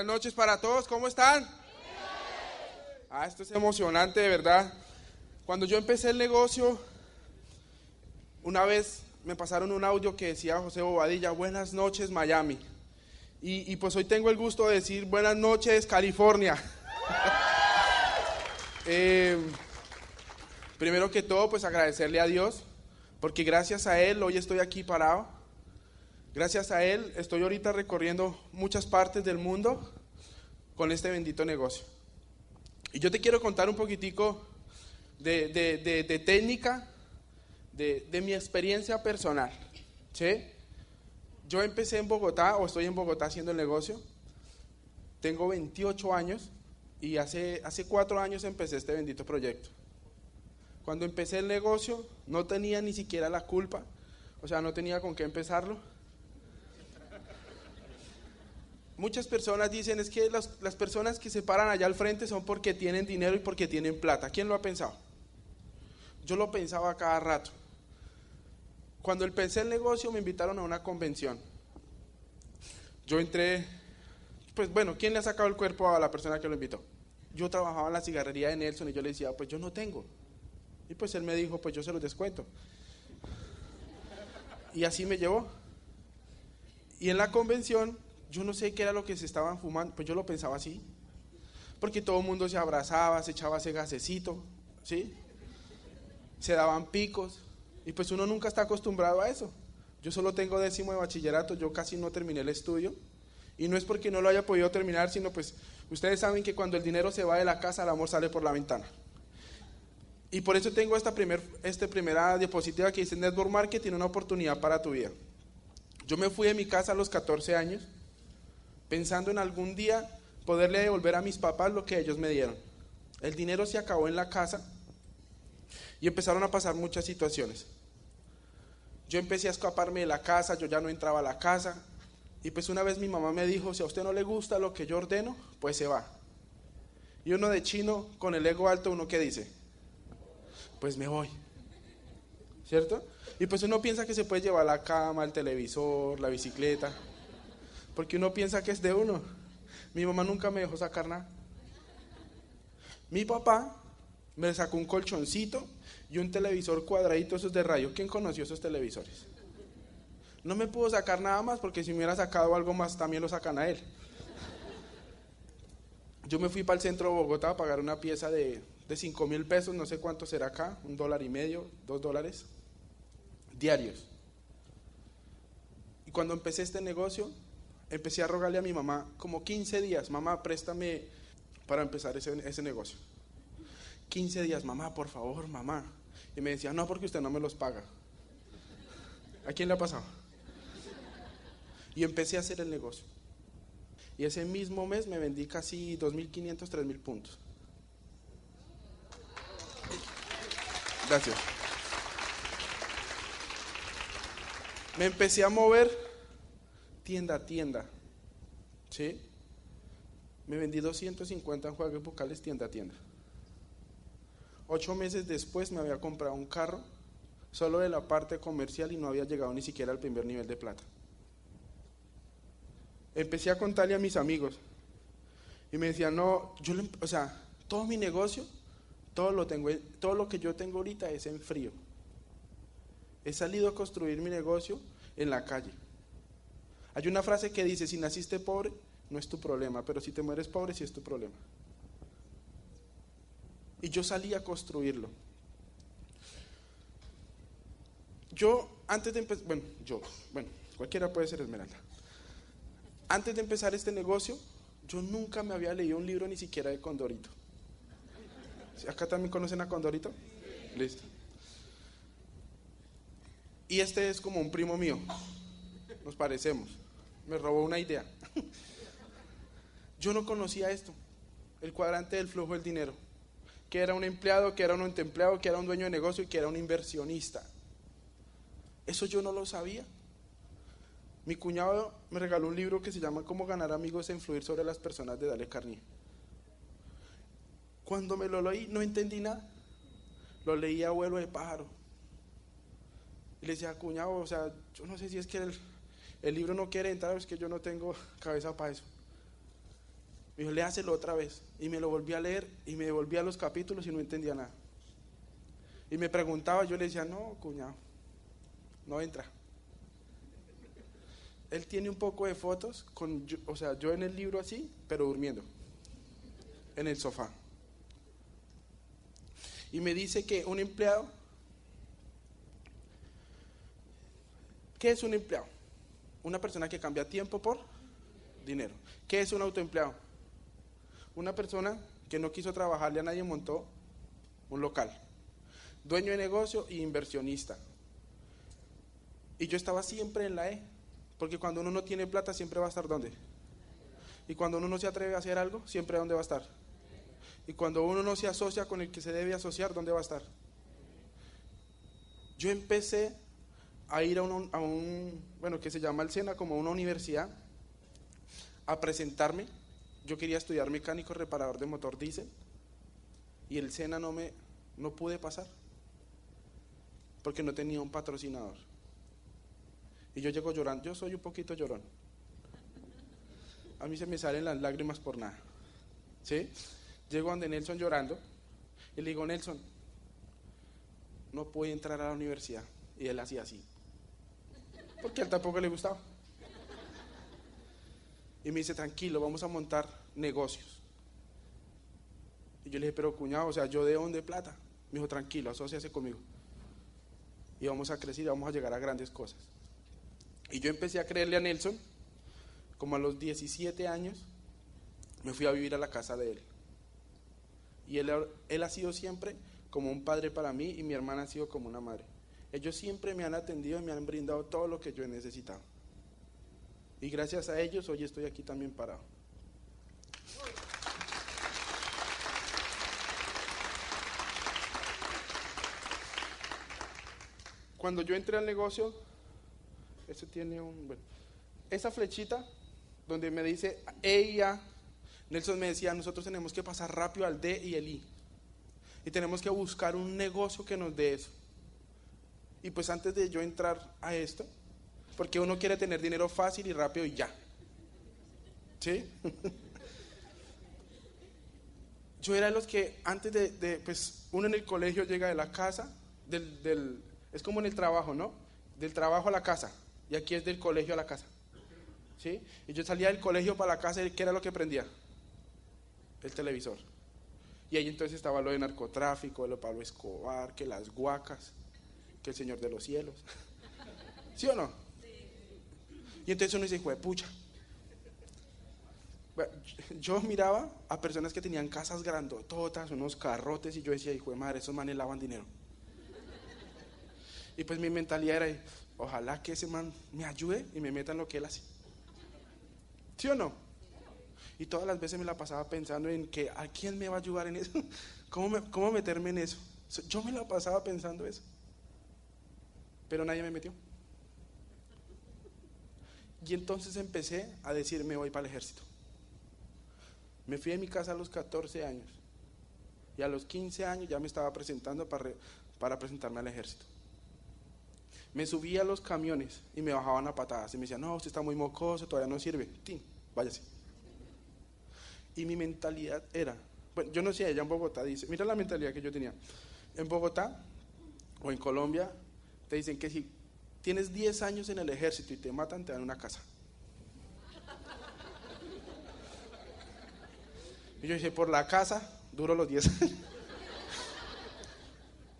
Buenas noches para todos, ¿cómo están? Ah, esto es emocionante, de verdad. Cuando yo empecé el negocio, una vez me pasaron un audio que decía José Bobadilla, buenas noches Miami. Y, y pues hoy tengo el gusto de decir buenas noches California. Eh, primero que todo, pues agradecerle a Dios, porque gracias a Él hoy estoy aquí parado. Gracias a Él estoy ahorita recorriendo muchas partes del mundo con este bendito negocio. Y yo te quiero contar un poquitico de, de, de, de técnica, de, mi experiencia personal. ¿sí? Yo empecé en Bogotá, o estoy en Bogotá haciendo el negocio. Tengo 28 años y hace, hace cuatro años empecé este bendito proyecto. Cuando empecé el negocio no tenía ni siquiera la culpa, o sea, no tenía con qué empezarlo. Muchas personas dicen es que las, las, personas que se paran allá al frente son porque tienen dinero y porque tienen plata. ¿Quién lo ha pensado? Yo lo pensaba cada rato. Cuando empecé el negocio me invitaron a una convención. Yo entré, pues bueno, ¿quién le ha sacado el cuerpo a la persona que lo invitó? Yo trabajaba en la cigarrería de Nelson y yo le decía, pues yo no tengo. Y pues él me dijo, pues yo se los descuento. Y así me llevó. Y en la convención, yo no sé qué era lo que se estaban fumando, pues yo lo pensaba así. Porque todo el mundo se abrazaba, se echaba ese gasecito, ¿sí? Se daban picos. Y pues uno nunca está acostumbrado a eso. Yo solo tengo décimo de bachillerato, yo casi no terminé el estudio. Y no es porque no lo haya podido terminar, sino pues ustedes saben que cuando el dinero se va de la casa, el amor sale por la ventana. Y por eso tengo esta, primer, esta primera diapositiva que dice Network Marketing, una oportunidad para tu vida. Yo me fui de mi casa a los 14 años pensando en algún día poderle devolver a mis papás lo que ellos me dieron. El dinero se acabó en la casa y empezaron a pasar muchas situaciones. Yo empecé a escaparme de la casa, yo ya no entraba a la casa. Y pues una vez mi mamá me dijo, si a usted no le gusta lo que yo ordeno, pues se va. Y uno de chino, con el ego alto, uno que dice, pues me voy. ¿Cierto? Y pues uno piensa que se puede llevar la cama, el televisor, la bicicleta, porque uno piensa que es de uno. Mi mamá nunca me dejó sacar nada. Mi papá me sacó un colchoncito y un televisor cuadradito, esos de rayo. ¿Quién conoció esos televisores? No me pudo sacar nada más porque si me hubiera sacado algo más también lo sacan a él. Yo me fui para el centro de Bogotá a pagar una pieza de, de 5 mil pesos, no sé cuánto será acá, un dólar y medio, dos dólares, diarios. Y cuando empecé este negocio, empecé a rogarle a mi mamá como 15 días, mamá, préstame para empezar ese, ese negocio. 15 días, mamá, por favor, mamá. Y me decía, no, porque usted no me los paga. ¿A quién le ha pasado? Y empecé a hacer el negocio. Y ese mismo mes me vendí casi 2.500, 3.000 puntos. Gracias. Me empecé a mover tienda a tienda. ¿Sí? Me vendí 250 enjuagues bucales tienda a tienda. Ocho meses después me había comprado un carro solo de la parte comercial y no había llegado ni siquiera al primer nivel de plata. Empecé a contarle a mis amigos y me decían, no, yo, o sea, todo mi negocio, todo lo, tengo, todo lo que yo tengo ahorita es en frío. He salido a construir mi negocio en la calle. Hay una frase que dice, si naciste pobre, no es tu problema, pero si te mueres pobre, sí es tu problema. Y yo salí a construirlo. Yo, antes de empezar, bueno, yo, bueno, cualquiera puede ser Esmeralda. Antes de empezar este negocio, yo nunca me había leído un libro ni siquiera de Condorito. ¿Acá también conocen a Condorito? Listo. Y este es como un primo mío. Nos parecemos. Me robó una idea. Yo no conocía esto, el cuadrante del flujo del dinero que era un empleado, que era un empleado, que era un dueño de negocio y que era un inversionista. Eso yo no lo sabía. Mi cuñado me regaló un libro que se llama Cómo ganar amigos e influir sobre las personas de Dale Carnier. Cuando me lo leí no entendí nada. Lo leí a vuelo de pájaro. Y le decía, cuñado, o sea, yo no sé si es que el, el libro no quiere entrar, es que yo no tengo cabeza para eso. Me dijo, léaselo otra vez. Y me lo volví a leer y me volví a los capítulos y no entendía nada. Y me preguntaba, yo le decía, no, cuñado, no entra. Él tiene un poco de fotos, con, o sea, yo en el libro así, pero durmiendo, en el sofá. Y me dice que un empleado, ¿qué es un empleado? Una persona que cambia tiempo por dinero. ¿Qué es un autoempleado? Una persona que no quiso trabajarle a nadie montó un local. Dueño de negocio e inversionista. Y yo estaba siempre en la E, porque cuando uno no tiene plata siempre va a estar donde. Y cuando uno no se atreve a hacer algo, siempre dónde va a estar. Y cuando uno no se asocia con el que se debe asociar, ¿dónde va a estar? Yo empecé a ir a un, a un bueno, que se llama el SENA, como una universidad, a presentarme. Yo quería estudiar mecánico reparador de motor diésel y el SENA no me, no pude pasar porque no tenía un patrocinador. Y yo llego llorando, yo soy un poquito llorón. A mí se me salen las lágrimas por nada. ¿Sí? Llego donde Nelson llorando y le digo, Nelson, no puede entrar a la universidad. Y él hacía así. Porque a él tampoco le gustaba. Y me dice, tranquilo, vamos a montar negocios. Y yo le dije, pero cuñado, o sea, ¿yo de dónde plata? Me dijo, tranquilo, asóciase conmigo. Y vamos a crecer y vamos a llegar a grandes cosas. Y yo empecé a creerle a Nelson, como a los 17 años, me fui a vivir a la casa de él. Y él, él ha sido siempre como un padre para mí y mi hermana ha sido como una madre. Ellos siempre me han atendido y me han brindado todo lo que yo he necesitado. Y gracias a ellos hoy estoy aquí también parado. Cuando yo entré al negocio, eso tiene un... Esa flechita donde me dice E y A, Nelson me decía, nosotros tenemos que pasar rápido al D y el I. Y tenemos que buscar un negocio que nos dé eso. Y pues antes de yo entrar a esto, porque uno quiere tener dinero fácil y rápido y ya. ¿Sí? Yo era de los que antes de, pues uno en el colegio llega de la casa, del, del, es como en el trabajo, ¿no? Del trabajo a la casa. Y aquí es del colegio a la casa. ¿Sí? Y yo salía del colegio para la casa y ¿qué era lo que prendía? El televisor. Y ahí entonces estaba lo de narcotráfico, lo de Pablo Escobar, que las guacas, el Señor de los cielos. ¿Sí o no? Y entonces uno dice, hijo de pucha. Yo miraba a personas que tenían casas grandototas, unos carrotes, y yo decía, hijo de madre, esos manes lavan dinero. Y pues mi mentalidad era, ojalá que ese man me ayude y me meta en lo que él hace. ¿Sí o no? Y todas las veces me la pasaba pensando en que a quién me va a ayudar en eso, cómo, cómo meterme en eso. Yo me la pasaba pensando eso. Pero nadie me metió. Y entonces empecé a decir, me voy para el ejército. Me fui de mi casa a los 14 años. Y a los 15 años ya me estaba presentando para, para presentarme al ejército. Me subí a los camiones y me bajaban a patadas. Y me decían, no, usted está muy mocoso, todavía no sirve. Tim, váyase. Y mi mentalidad era, bueno, yo no sé, allá en Bogotá dice, mira la mentalidad que yo tenía. En Bogotá o en Colombia te dicen que si tienes 10 años en el ejército y te matan, te dan una casa. Y yo dije, por la casa, duro los 10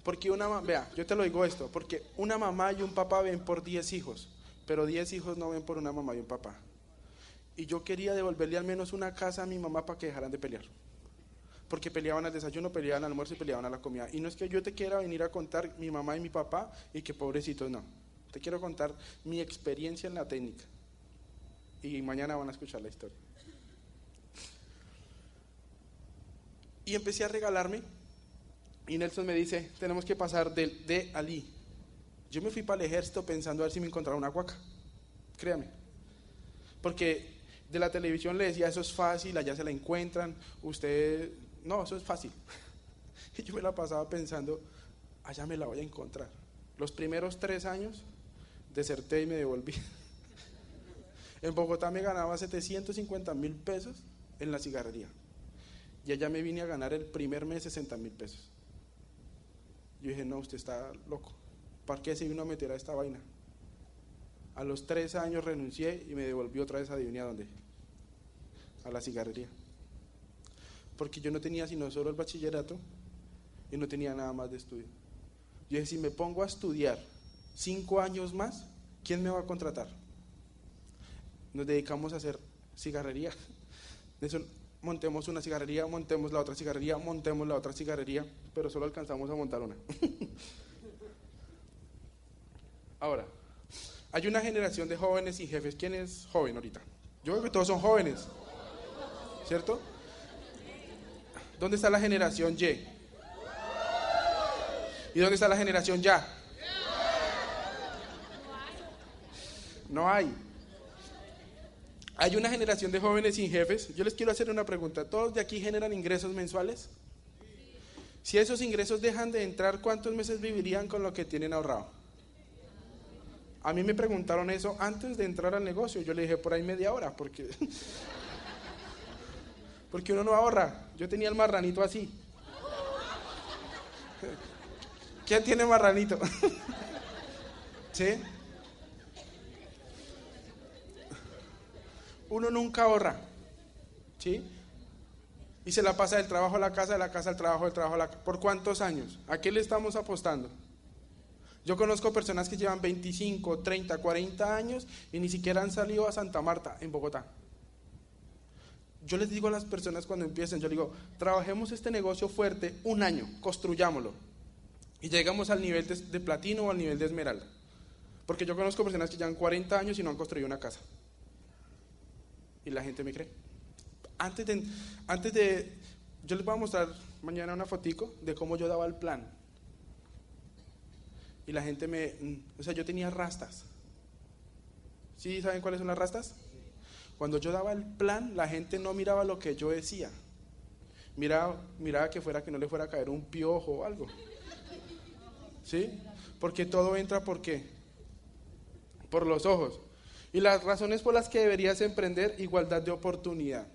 Porque una mamá, vea, yo te lo digo esto, porque una mamá y un papá ven por 10 hijos, pero 10 hijos no ven por una mamá y un papá. Y yo quería devolverle al menos una casa a mi mamá para que dejaran de pelear. Porque peleaban al desayuno, peleaban al almuerzo y peleaban a la comida. Y no es que yo te quiera venir a contar mi mamá y mi papá y que pobrecitos no. Te quiero contar mi experiencia en la técnica. Y mañana van a escuchar la historia. Y empecé a regalarme. Y Nelson me dice, tenemos que pasar del D al I. Yo me fui para el ejército pensando a ver si me encontraba una guaca. Créame. Porque de la televisión le decía, eso es fácil, allá se la encuentran. Usted, no, eso es fácil. Y yo me la pasaba pensando, allá me la voy a encontrar. Los primeros tres años deserté y me devolví. En Bogotá me ganaba 750 mil pesos en la cigarrería. Y allá me vine a ganar el primer mes 60 mil pesos. Yo dije, no, usted está loco. ¿Para qué se vino a meter a esta vaina? A los tres años renuncié y me devolvió otra vez adivina dónde. A la cigarrería. Porque yo no tenía sino solo el bachillerato y no tenía nada más de estudio. Yo dije, si me pongo a estudiar cinco años más, ¿quién me va a contratar? Nos dedicamos a hacer cigarrería. Eso, montemos una cigarrería, montemos la otra cigarrería, montemos la otra cigarrería, pero solo alcanzamos a montar una. Ahora, hay una generación de jóvenes y jefes. ¿Quién es joven ahorita? Yo creo que todos son jóvenes, ¿cierto? ¿Dónde está la generación Y? ¿Y dónde está la generación ya? No hay. Hay una generación de jóvenes sin jefes. Yo les quiero hacer una pregunta. ¿Todos de aquí generan ingresos mensuales? Si esos ingresos dejan de entrar, ¿cuántos meses vivirían con lo que tienen ahorrado? A mí me preguntaron eso antes de entrar al negocio. Yo le dije por ahí media hora, porque, porque uno no ahorra. Yo tenía el marranito así. ¿Quién tiene marranito? ¿Sí? Uno nunca ahorra. ¿Sí? Y se la pasa del trabajo a la casa, de la casa al trabajo, del trabajo a la casa. ¿Por cuántos años? ¿A qué le estamos apostando? Yo conozco personas que llevan 25, 30, 40 años y ni siquiera han salido a Santa Marta, en Bogotá. Yo les digo a las personas cuando empiecen, yo les digo, trabajemos este negocio fuerte un año, construyámoslo y llegamos al nivel de, platino o al nivel de esmeralda. Porque yo conozco personas que llevan 40 años y no han construido una casa. Y la gente me cree. Antes de, antes de, yo les voy a mostrar mañana una fotico de cómo yo daba el plan. Y la gente me, o sea, yo tenía rastas. ¿Sí saben cuáles son las rastas? Cuando yo daba el plan, la gente no miraba lo que yo decía. Miraba, miraba que fuera que no le fuera a caer un piojo o algo. ¿Sí? Porque todo entra por qué? Por los ojos. Y las razones por las que deberías emprender, igualdad de oportunidad.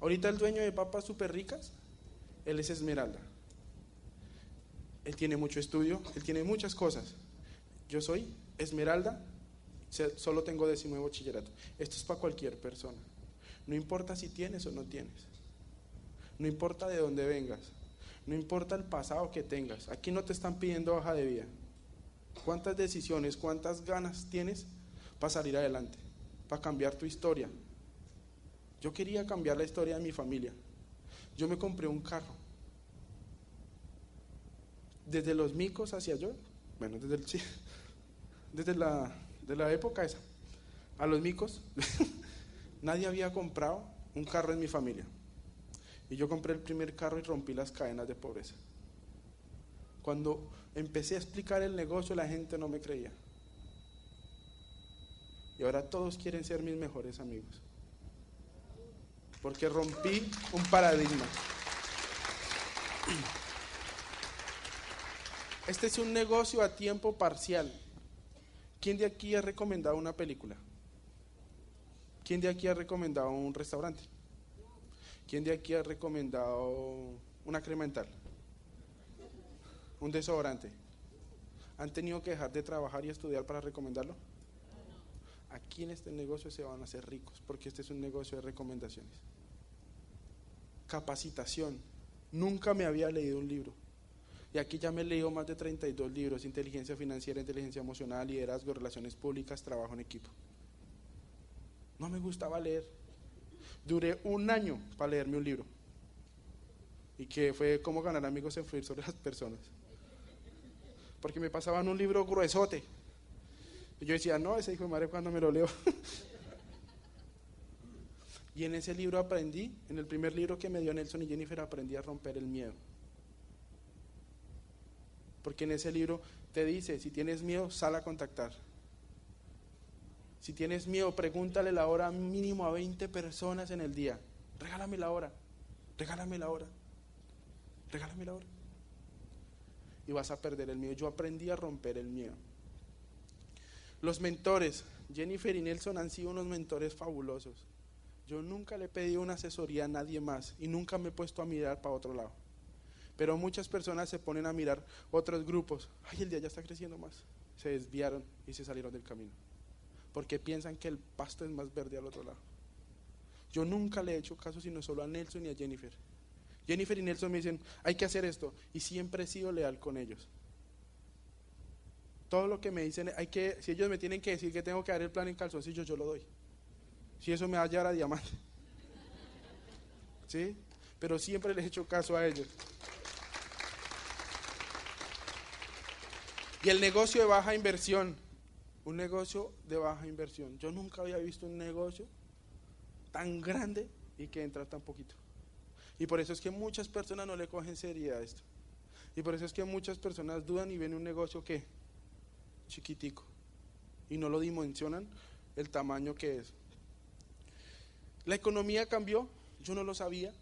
Ahorita el dueño de papas súper ricas, él es Esmeralda. Él tiene mucho estudio, él tiene muchas cosas. Yo soy Esmeralda, solo tengo décimo de bachillerato. Esto es para cualquier persona. No importa si tienes o no tienes. No importa de dónde vengas. No importa el pasado que tengas, aquí no te están pidiendo hoja de vida. ¿Cuántas decisiones, cuántas ganas tienes para salir adelante, para cambiar tu historia? Yo quería cambiar la historia de mi familia. Yo me compré un carro. Desde los micos hacia yo, bueno, desde, el, desde la, de la época esa, a los micos, nadie había comprado un carro en mi familia. Y yo compré el primer carro y rompí las cadenas de pobreza. Cuando empecé a explicar el negocio, la gente no me creía. Y ahora todos quieren ser mis mejores amigos. Porque rompí un paradigma. Este es un negocio a tiempo parcial. ¿Quién de aquí ha recomendado una película? ¿Quién de aquí ha recomendado un restaurante? ¿Quién de aquí ha recomendado una crema dental? Un desodorante. ¿Han tenido que dejar de trabajar y estudiar para recomendarlo? Aquí en este negocio se van a hacer ricos, porque este es un negocio de recomendaciones. Capacitación. Nunca me había leído un libro. Y aquí ya me he leído más de 32 libros, inteligencia financiera, inteligencia emocional, liderazgo, relaciones públicas, trabajo en equipo. No me gustaba leer. Duré un año para leerme un libro. Y que fue cómo ganar amigos e influir sobre las personas. Porque me pasaban un libro gruesote. Yo decía, no, ese hijo de madre cuando me lo leo. y en ese libro aprendí, en el primer libro que me dio Nelson y Jennifer, aprendí a romper el miedo. Porque en ese libro te dice, si tienes miedo, sal a contactar. Si tienes miedo, pregúntale la hora mínimo a 20 personas en el día. Regálame la hora. Regálame la hora. Regálame la hora. Y vas a perder el miedo. Yo aprendí a romper el miedo. Los mentores, Jennifer y Nelson han sido unos mentores fabulosos. Yo nunca le he pedido una asesoría a nadie más y nunca me he puesto a mirar para otro lado. Pero muchas personas se ponen a mirar otros grupos. Ay, el día ya está creciendo más. Se desviaron y se salieron del camino. Porque piensan que el pasto es más verde al otro lado. Yo nunca le he hecho caso sino solo a Nelson y a Jennifer. Jennifer y Nelson me dicen, hay que hacer esto. Y siempre he sido leal con ellos. Todo lo que me dicen, hay que, si ellos me tienen que decir que tengo que dar el plan en calzoncillos, yo lo doy. Si eso me va a llevar a diamante. ¿Sí? Pero siempre les he hecho caso a ellos. Y el negocio de baja inversión, un negocio de baja inversión. Yo nunca había visto un negocio tan grande y que entra tan poquito. Y por eso es que muchas personas no le cogen seriedad a esto. Y por eso es que muchas personas dudan y ven un negocio que chiquitico y no lo dimensionan el tamaño que es. La economía cambió, yo no lo sabía,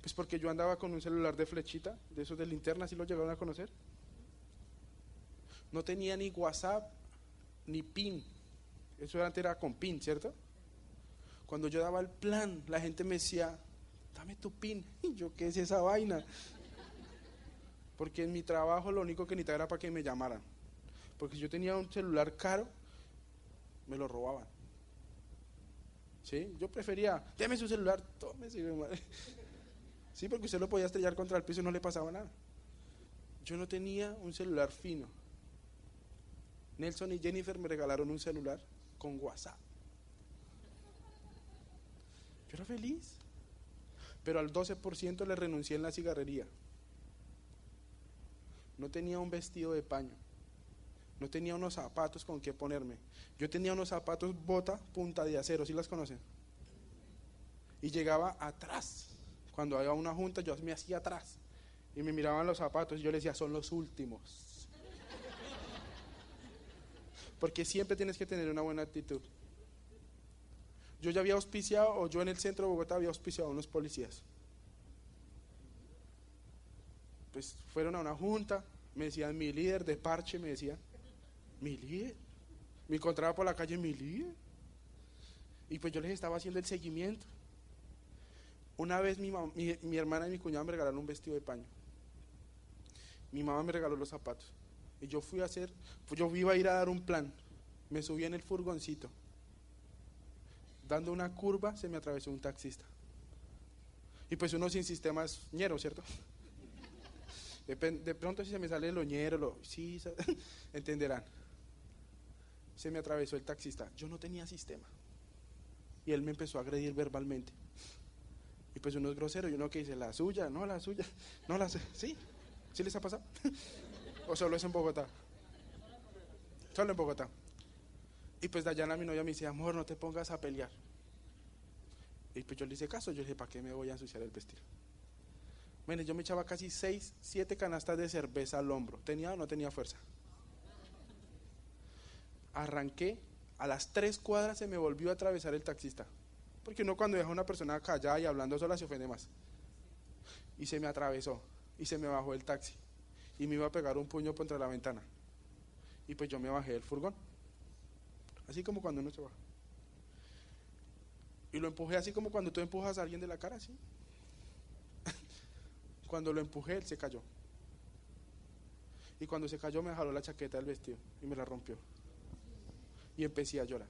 pues porque yo andaba con un celular de flechita, de esos de linterna, si lo llegaron a conocer. No tenía ni WhatsApp ni PIN. Eso antes era con PIN, ¿cierto? Cuando yo daba el plan, la gente me decía, dame tu PIN. Y yo, ¿qué es esa vaina? Porque en mi trabajo lo único que necesitaba era para que me llamaran. Porque si yo tenía un celular caro, me lo robaban. ¿Sí? Yo prefería, deme su celular, tómese. Sí, porque usted lo podía estrellar contra el piso y no le pasaba nada. Yo no tenía un celular fino. Nelson y Jennifer me regalaron un celular con WhatsApp. Yo era feliz. Pero al 12% le renuncié en la cigarrería. No tenía un vestido de paño. No tenía unos zapatos con que ponerme. Yo tenía unos zapatos bota punta de acero, ¿sí las conocen? Y llegaba atrás. Cuando había una junta, yo me hacía atrás. Y me miraban los zapatos y yo les decía, son los últimos porque siempre tienes que tener una buena actitud. Yo ya había auspiciado, o yo en el centro de Bogotá había auspiciado a unos policías. Pues fueron a una junta, me decían mi líder de parche, me decían, mi líder. Me encontraba por la calle mi líder. Y pues yo les estaba haciendo el seguimiento. Una vez mi, mi hermana y mi cuñada me regalaron un vestido de paño. Mi mamá me regaló los zapatos. Y yo fui a hacer, pues yo iba a ir a dar un plan. Me subí en el furgoncito. Dando una curva se me atravesó un taxista. Y pues uno sin sistema es ñero, ¿cierto? De, pronto si se me sale el oñero, lo, sí, entenderán. Se me atravesó el taxista. Yo no tenía sistema. Y él me empezó a agredir verbalmente. Y pues uno es grosero y uno que dice, la suya, no la suya, no la Sí, ¿sí les ha pasado? ¿O solo es en Bogotá? Solo en Bogotá. Y pues Dayana, mi novia, me dice, amor, no te pongas a pelear. Y pues yo le hice caso, yo le dije, ¿para qué me voy a ensuciar el vestido? Bueno, yo me echaba casi seis, siete canastas de cerveza al hombro. ¿Tenía o no tenía fuerza? Arranqué, a las tres cuadras se me volvió a atravesar el taxista. Porque uno cuando deja una persona callada y hablando sola se ofende más. Y se me atravesó y se me bajó el taxi y me iba a pegar un puño contra la ventana. Y pues yo me bajé del furgón. Así como cuando uno se baja. Y lo empujé así como cuando tú empujas a alguien de la cara, así. cuando lo empujé, él se cayó. Y cuando se cayó me jaló la chaqueta del vestido y me la rompió. Y empecé a llorar.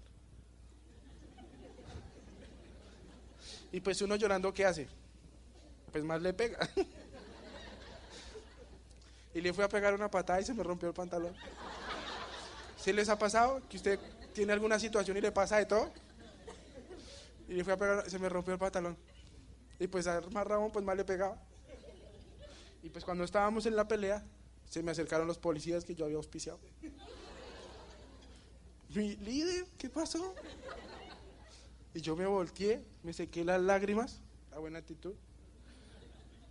Y pues uno llorando, ¿qué hace? Pues más le pega. y le fui a pegar una patada y se me rompió el pantalón. ¿Sí les ha pasado que usted tiene alguna situación y le pasa de todo? Y le fui a pegar, se me rompió el pantalón. Y pues a más Ramón, pues más le pegaba. Y pues cuando estábamos en la pelea, se me acercaron los policías que yo había auspiciado. Mi líder, ¿qué pasó? Y yo me volteé, me sequé las lágrimas, la buena actitud.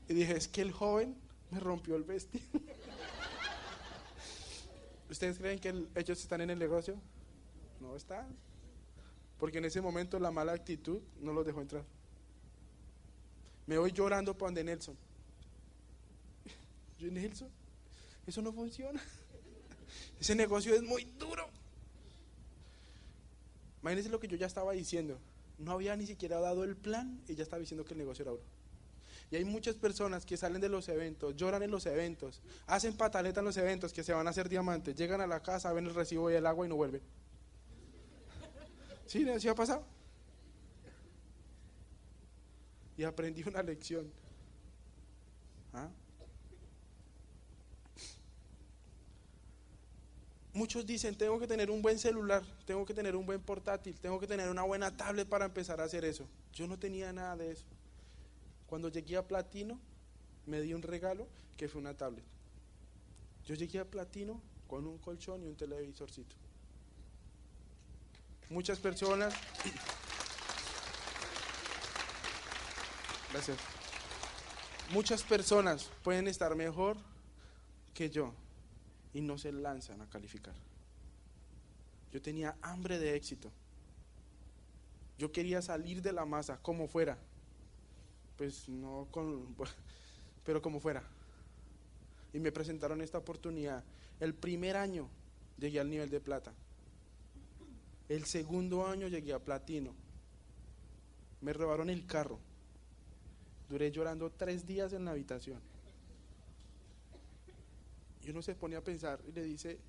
Y dije, es que el joven me rompió el vestido. ¿Ustedes creen que ellos están en el negocio? No están. Porque en ese momento la mala actitud no los dejó entrar. Me voy llorando para donde Nelson. Yo, Nelson, eso no funciona. Ese negocio es muy duro. Imagínense lo que yo ya estaba diciendo. No había ni siquiera dado el plan y ya estaba diciendo que el negocio era oro. Y hay muchas personas que salen de los eventos, lloran en los eventos, hacen pataleta en los eventos, que se van a hacer diamantes, llegan a la casa, ven el recibo y el agua y no vuelven. ¿Sí? ¿Sí ha pasado? Y aprendí una lección. ¿Ah? Muchos dicen, tengo que tener un buen celular, tengo que tener un buen portátil, tengo que tener una buena tablet para empezar a hacer eso. Yo no tenía nada de eso. Cuando llegué a Platino, me di un regalo que fue una tablet. Yo llegué a Platino con un colchón y un televisorcito. Muchas personas... Gracias. Muchas personas pueden estar mejor que yo y no se lanzan a calificar. Yo tenía hambre de éxito. Yo quería salir de la masa, como fuera. Pues no con, pero como fuera. Y me presentaron esta oportunidad. El primer año llegué al nivel de plata. El segundo año llegué a platino. Me robaron el carro. Duré llorando tres días en la habitación. Y uno se pone a pensar y le dice,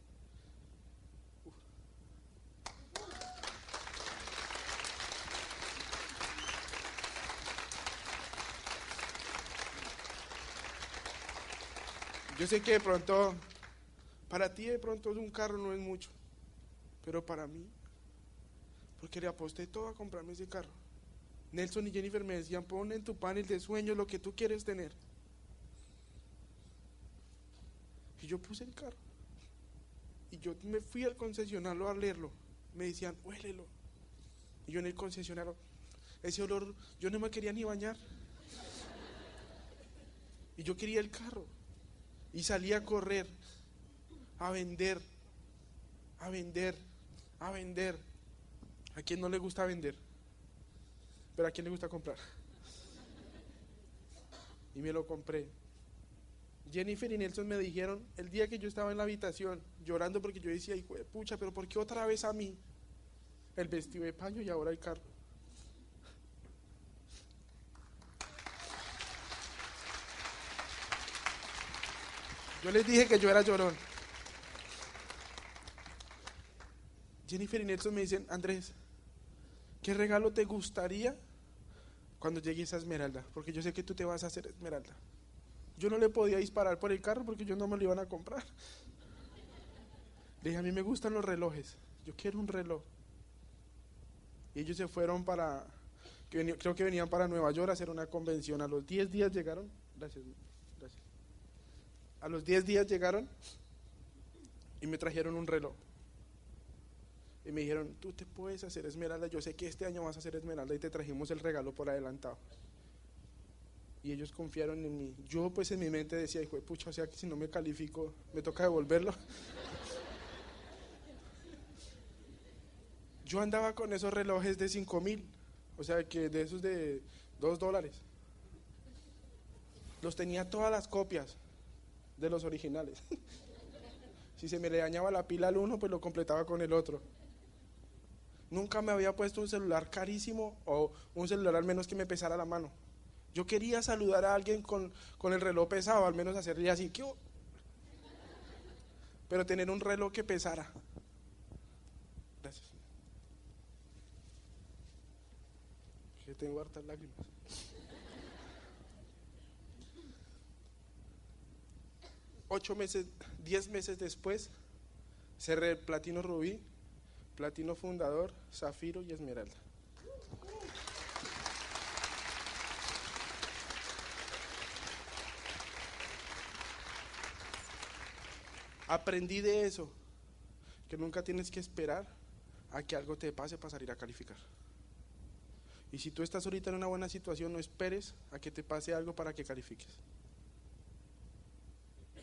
Yo sé que de pronto, para ti de pronto un carro no es mucho, pero para mí, porque le aposté todo a comprarme ese carro. Nelson y Jennifer me decían, pon en tu panel de sueños lo que tú quieres tener. Y yo puse el carro. Y yo me fui al concesionario a leerlo. Me decían, huélelo. Y yo en el concesionario, ese olor, yo no me quería ni bañar. Y yo quería el carro. Y salí a correr, a vender, a vender, a vender. ¿A quién no le gusta vender? Pero ¿a quién le gusta comprar? Y me lo compré. Jennifer y Nelson me dijeron el día que yo estaba en la habitación llorando porque yo decía, pucha, pero ¿por qué otra vez a mí? El vestido de paño y ahora el carro. Yo les dije que yo era llorón. Jennifer y Nelson me dicen, Andrés, ¿qué regalo te gustaría cuando llegue esa esmeralda? Porque yo sé que tú te vas a hacer esmeralda. Yo no le podía disparar por el carro porque yo no me lo iban a comprar. Le dije, a mí me gustan los relojes. Yo quiero un reloj. Y ellos se fueron para, creo que venían para Nueva York a hacer una convención. A los 10 días llegaron. Gracias. A los 10 días llegaron y me trajeron un reloj. Y me dijeron, tú te puedes hacer esmeralda, yo sé que este año vas a hacer esmeralda y te trajimos el regalo por adelantado y ellos confiaron en mí. Yo pues en mi mente decía, hijo de pucha, o sea que si no me califico, me toca devolverlo. Yo andaba con esos relojes de 5 mil, o sea que de esos de 2 dólares. Los tenía todas las copias de los originales. si se me le dañaba la pila al uno, pues lo completaba con el otro. Nunca me había puesto un celular carísimo o un celular al menos que me pesara la mano. Yo quería saludar a alguien con, el reloj pesado, al menos hacerle así, ¿qué? pero tener un reloj que pesara. Gracias. Que tengo hartas lágrimas. Ocho meses, diez meses después, cerré el platino rubí, platino fundador, zafiro y esmeralda. Aprendí de eso, que nunca tienes que esperar a que algo te pase para salir a calificar. Y si tú estás ahorita en una buena situación, no esperes a que te pase algo para que califiques.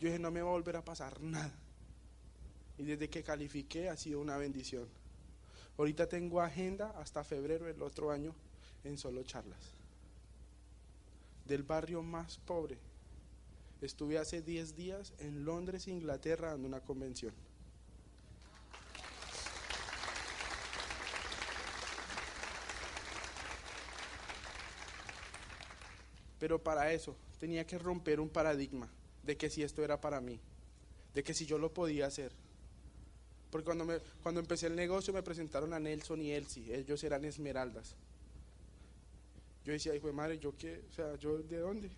Yo dije, no me va a volver a pasar nada. Y desde que califiqué ha sido una bendición. Ahorita tengo agenda hasta febrero del otro año en solo charlas. Del barrio más pobre. Estuve hace 10 días en Londres, Inglaterra, dando una convención. Pero para eso tenía que romper un paradigma de que si esto era para mí, de que si yo lo podía hacer. Porque cuando, me, cuando empecé el negocio me presentaron a Nelson y Elsie, ellos eran esmeraldas. Yo decía, hijo de madre, ¿yo qué? O sea, ¿yo de dónde?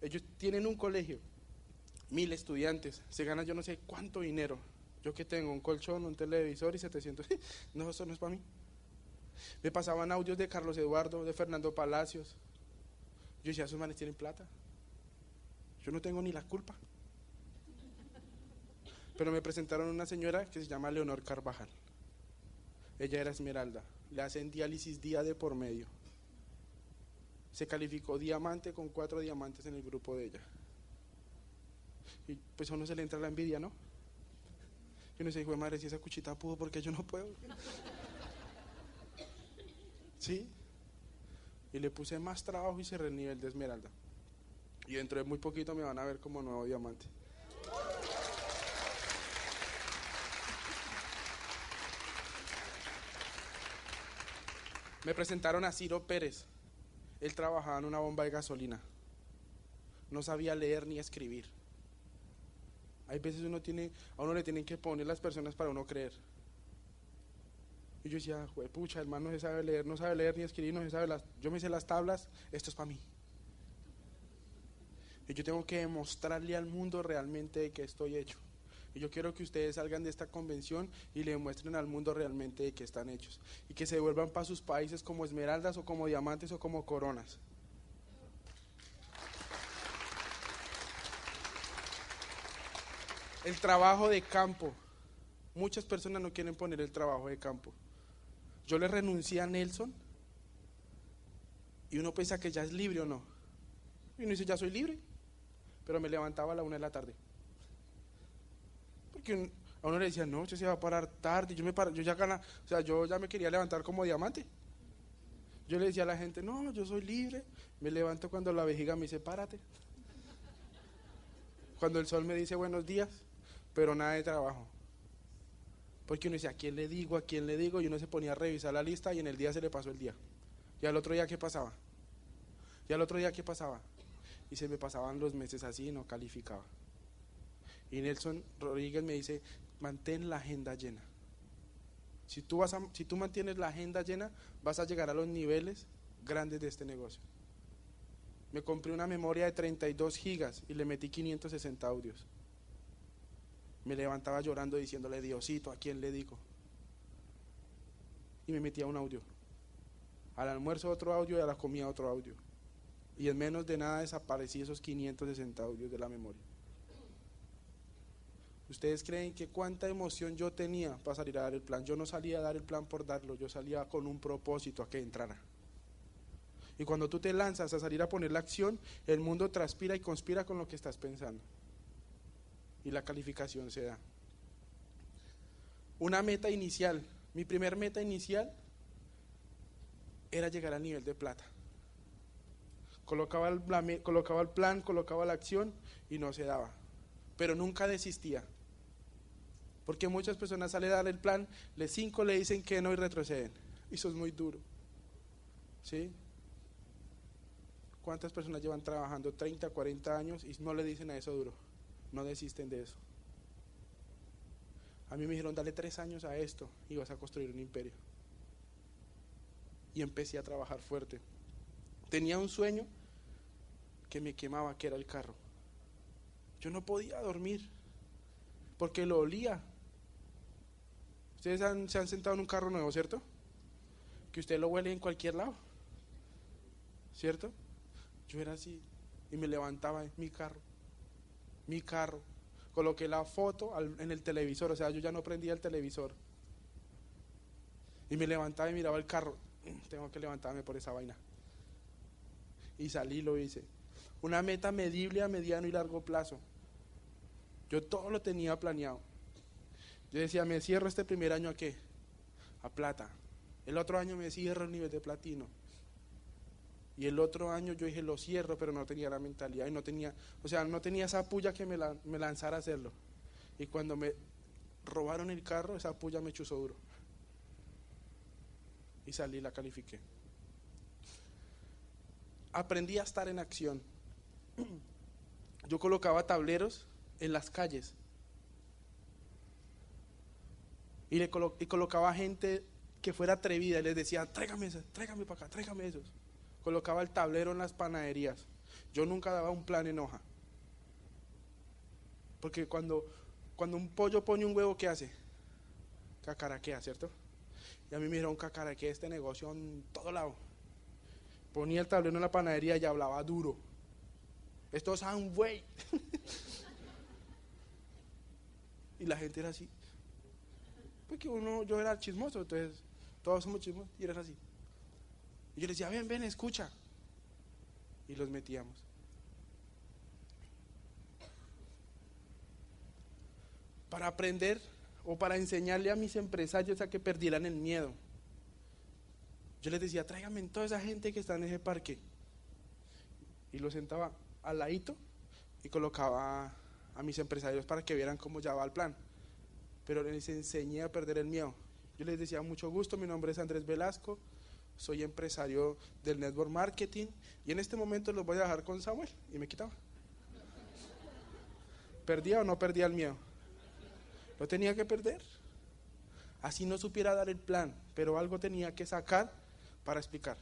Ellos tienen un colegio, mil estudiantes, se gana yo no sé cuánto dinero. Yo que tengo un colchón, un televisor y 700. no, eso no es para mí. Me pasaban audios de Carlos Eduardo, de Fernando Palacios. Yo decía, esos manes tienen plata. Yo no tengo ni la culpa. Pero me presentaron una señora que se llama Leonor Carvajal. Ella era esmeralda. Le hacen diálisis día de por medio. Se calificó diamante con cuatro diamantes en el grupo de ella. Y pues a uno se le entra la envidia, ¿no? Y uno hijo de madre, si esa cuchita pudo, porque yo no puedo? ¿Sí? Y le puse más trabajo y cerré el nivel de esmeralda. Y dentro de muy poquito me van a ver como nuevo diamante. Me presentaron a Ciro Pérez. Él trabajaba en una bomba de gasolina. No sabía leer ni escribir. Hay veces uno tiene, a uno le tienen que poner las personas para uno creer. Y yo decía, pucha, hermano, no se sabe leer, no sabe leer ni escribir, no se sabe las. Yo me hice las tablas, esto es para mí. Y yo tengo que demostrarle al mundo realmente de que estoy hecho. Y yo quiero que ustedes salgan de esta convención y le demuestren al mundo realmente de que están hechos. Y que se vuelvan para sus países como esmeraldas o como diamantes o como coronas. El trabajo de campo. Muchas personas no quieren poner el trabajo de campo. Yo le renuncié a Nelson y uno piensa que ya es libre o no. Y uno dice, ya soy libre, pero me levantaba a la una de la tarde. Porque a uno le decía, no, usted se va a parar tarde. Yo, me yo, ya gana, o sea, yo ya me quería levantar como diamante. Yo le decía a la gente, no, yo soy libre. Me levanto cuando la vejiga me dice, párate. Cuando el sol me dice buenos días, pero nada de trabajo. Porque uno dice, ¿a quién le digo? ¿A quién le digo? Y uno se ponía a revisar la lista y en el día se le pasó el día. Y al otro día, ¿qué pasaba? Y al otro día, ¿qué pasaba? Y se me pasaban los meses así y no calificaba. Y Nelson Rodríguez me dice, mantén la agenda llena. Si tú, vas si tú mantienes la agenda llena, vas a llegar a los niveles grandes de este negocio. Me compré una memoria de 32 gigas y le metí 560 audios me levantaba llorando diciéndole, Diosito, ¿a quién le digo? Y me metía un audio. Al almuerzo otro audio y a la comida otro audio. Y en menos de nada desaparecí esos 560 audios de la memoria. ¿Ustedes creen que cuánta emoción yo tenía para salir a dar el plan? Yo no salía a dar el plan por darlo, yo salía con un propósito a que entrara. Y cuando tú te lanzas a salir a poner la acción, el mundo transpira y conspira con lo que estás pensando y la calificación se da. Una meta inicial, mi primer meta inicial era llegar al nivel de plata. Colocaba el, colocaba el plan, colocaba la acción y no se daba. Pero nunca desistía. Porque muchas personas salen a dar el plan, les cinco le dicen que no y retroceden. Y eso es muy duro. ¿Sí? ¿Cuántas personas llevan trabajando 30, 40 años y no le dicen a eso duro? no desisten de eso. A mí me dijeron, dale tres años a esto y vas a construir un imperio. Y empecé a trabajar fuerte. Tenía un sueño que me quemaba, que era el carro. Yo no podía dormir porque lo olía. Ustedes se han sentado en un carro nuevo, ¿cierto? Que usted lo huele en cualquier lado. ¿Cierto? Yo era así y me levantaba en mi carro mi carro. Coloqué la foto en el televisor, o sea, yo ya no prendía el televisor. Y me levantaba y miraba el carro. Tengo que levantarme por esa vaina. Y salí lo hice. Una meta medible a mediano y largo plazo. Yo todo lo tenía planeado. Yo decía, me cierro este primer año a qué? A plata. El otro año me cierro el nivel de platino. Y el otro año yo dije, lo cierro, pero no tenía la mentalidad y no tenía, o sea, no tenía esa puya que me, me lanzara a hacerlo. Y cuando me robaron el carro, esa puya me chuzó duro. Y salí la califiqué. aprendí a estar en acción. Yo colocaba tableros en las calles y, le y colocaba gente que fuera atrevida y les decía, tráigame eso, tráigame para acá, tráigame esos. Colocaba el tablero en las panaderías. Yo nunca daba un plan en hoja. Porque cuando, cuando un pollo pone un huevo, ¿qué hace? Cacaraquea, ¿cierto? Y a mí me dijeron cacaraquea este negocio en todo lado. Ponía el tablero en la panadería y hablaba duro. Esto es un güey. y la gente era así. Porque uno, yo era chismoso, entonces todos somos chismosos y eran así. Y yo les decía, ven, ven, escucha. Y los metíamos. Para aprender o para enseñarle a mis empresarios a que perdieran el miedo. Yo les decía, tráigame toda esa gente que está en ese parque. Y lo sentaba al ladito y colocaba a mis empresarios para que vieran cómo ya va el plan. Pero les enseñé a perder el miedo. Yo les decía, mucho gusto, mi nombre es Andrés Velasco, soy empresario del Network Marketing y en este momento los voy a dejar con Samuel. Y me quitaba. ¿Perdía o no perdía el miedo? Lo tenía que perder. Así no supiera dar el plan, pero algo tenía que sacar para explicar.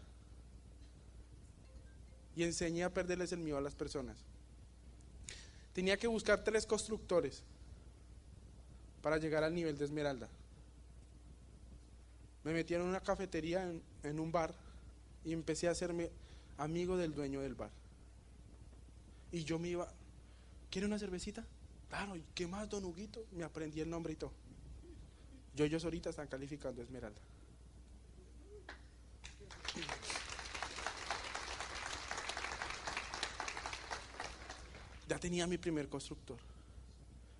Y enseñé a perderles el miedo a las personas. Tenía que buscar tres constructores para llegar al nivel de Esmeralda. Me metí en una cafetería, en, un bar, y empecé a hacerme amigo del dueño del bar. Y yo me iba, ¿quiere una cervecita? Claro, ¿y qué más, don Huguito? Me aprendí el nombre y todo. Yo, ellos ahorita están calificando Esmeralda. Ya tenía mi primer constructor.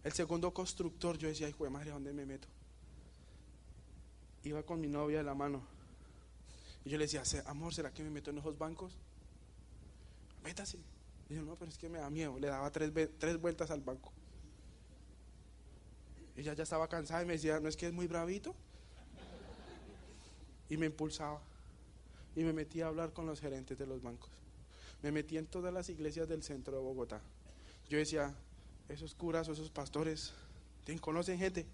El segundo constructor, yo decía, hijo de madre, ¿dónde me meto? Iba con mi novia de la mano. Y yo le decía, amor, ¿será que me meto en esos bancos? Métase. Y yo, no, pero es que me da miedo. Le daba tres, tres vueltas al banco. Ella ya estaba cansada y me decía, ¿no es que es muy bravito? Y me impulsaba y me metí a hablar con los gerentes de los bancos. Me metí en todas las iglesias del centro de Bogotá. Yo decía, esos curas o esos pastores, ¿conocen gente?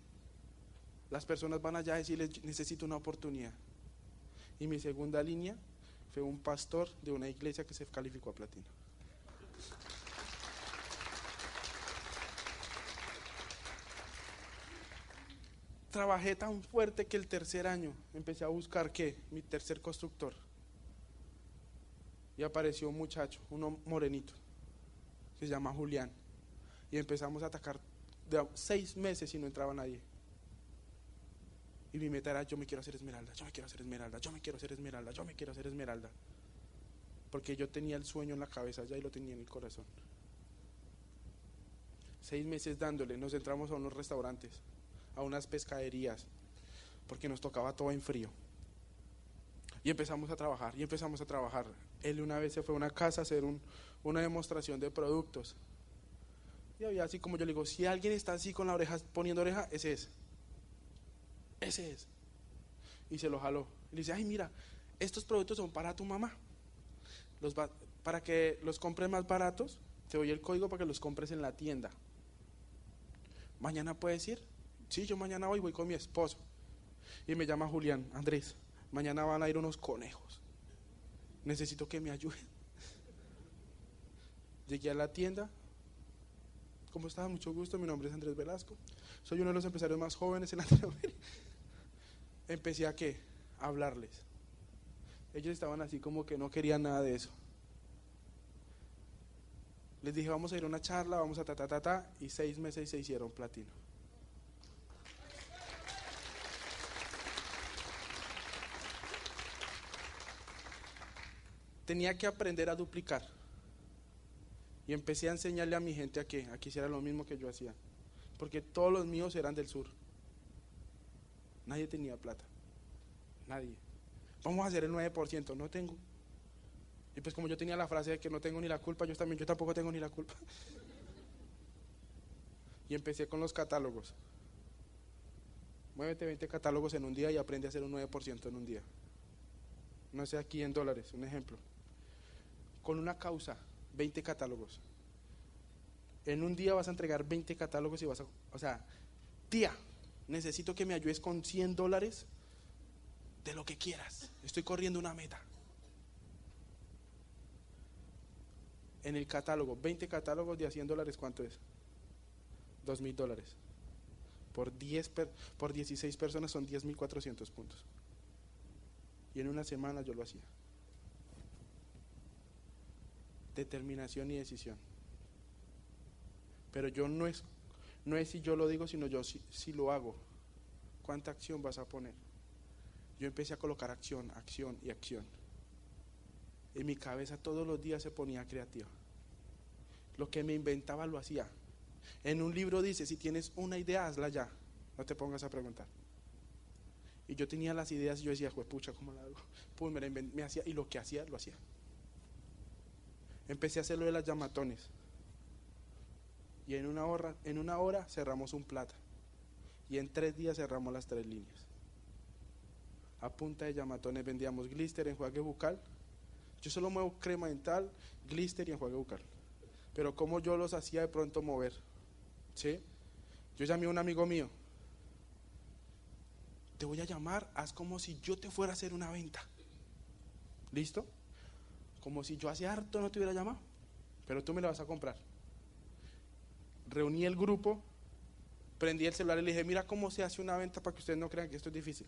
Las personas van allá a decirles, necesito una oportunidad. Y mi segunda línea fue un pastor de una iglesia que se calificó a platino. Trabajé tan fuerte que el tercer año empecé a buscar qué, mi tercer constructor y apareció un muchacho, uno morenito, se llama Julián. Y empezamos a atacar de seis meses y no entraba nadie. Y mi meta era, yo me quiero hacer esmeralda, yo me quiero hacer esmeralda, yo me quiero hacer esmeralda, yo me quiero hacer esmeralda. Porque yo tenía el sueño en la cabeza ya y lo tenía en el corazón. Seis meses dándole, nos entramos a unos restaurantes, a unas pescaderías, porque nos tocaba todo en frío. Y empezamos a trabajar, y empezamos a trabajar. Él una vez se fue a una casa a hacer una demostración de productos. Y había así como yo le digo, si alguien está así con la oreja, poniendo oreja, ese es. Ese es. Y se lo jaló. Y le dice, ay, mira, estos productos son para tu mamá. Los para que los compres más baratos, te doy el código para que los compres en la tienda. ¿Mañana puedes ir? Sí, yo mañana voy, voy con mi esposo. Y me llama Julián, Andrés, mañana van a ir unos conejos necesito que me ayuden. Llegué a la tienda. ¿Cómo está? Mucho gusto. Mi nombre es Andrés Velasco. Soy uno de los empresarios más jóvenes en Latinoamérica. Empecé a qué? A hablarles. Ellos estaban así como que no querían nada de eso. Les dije, vamos a ir a una charla, vamos a ta, ta, ta, ta, y seis meses se hicieron platino. Tenía que aprender a duplicar. Y empecé a enseñarle a mi gente a que aquí hiciera lo mismo que yo hacía. Porque todos los míos eran del sur. Nadie tenía plata. Nadie. Vamos a hacer el 9%. No tengo. Y pues como yo tenía la frase de que no tengo ni la culpa, yo también, yo tampoco tengo ni la culpa. Y empecé con los catálogos. Muévete 20 catálogos en un día y aprende a hacer un 9% en un día. No sé aquí en dólares, un ejemplo. Con una causa, 20 catálogos. En un día vas a entregar 20 catálogos y vas a, o sea, tía, necesito que me ayudes con 100 dólares de lo que quieras. Estoy corriendo una meta. En el catálogo, 20 catálogos de a 100 dólares, ¿cuánto es? 2 mil dólares. Por, 10 por 16 personas son 10.400 puntos. Y en una semana yo lo hacía. Determinación y decisión. Pero yo no es, no es si yo lo digo, sino yo si, si lo hago. ¿Cuánta acción vas a poner? Yo empecé a colocar acción, acción y acción. En mi cabeza todos los días se ponía creativa. Lo que me inventaba lo hacía. En un libro dice, si tienes una idea, hazla ya. No te pongas a preguntar. Y yo tenía las ideas y yo decía, pucha, ¿cómo la hago? Me, me hacía, y lo que hacía, lo hacía. Empecé a hacer lo de las llamatones. Y en una hora, en una hora cerramos un plata. Y en tres días cerramos las tres líneas. A punta de llamatones vendíamos glister, enjuague bucal. Yo solo muevo crema dental, glister y enjuague bucal. Pero como yo los hacía de pronto mover. ¿Sí? Yo llamé a un amigo mío. Te voy a llamar, haz como si yo te fuera a hacer una venta. ¿Listo? Como si yo hace harto no te hubiera llamado. Pero tú me la vas a comprar. Reuní el grupo, prendí el celular y le dije, mira cómo se hace una venta para que ustedes no crean que esto es difícil.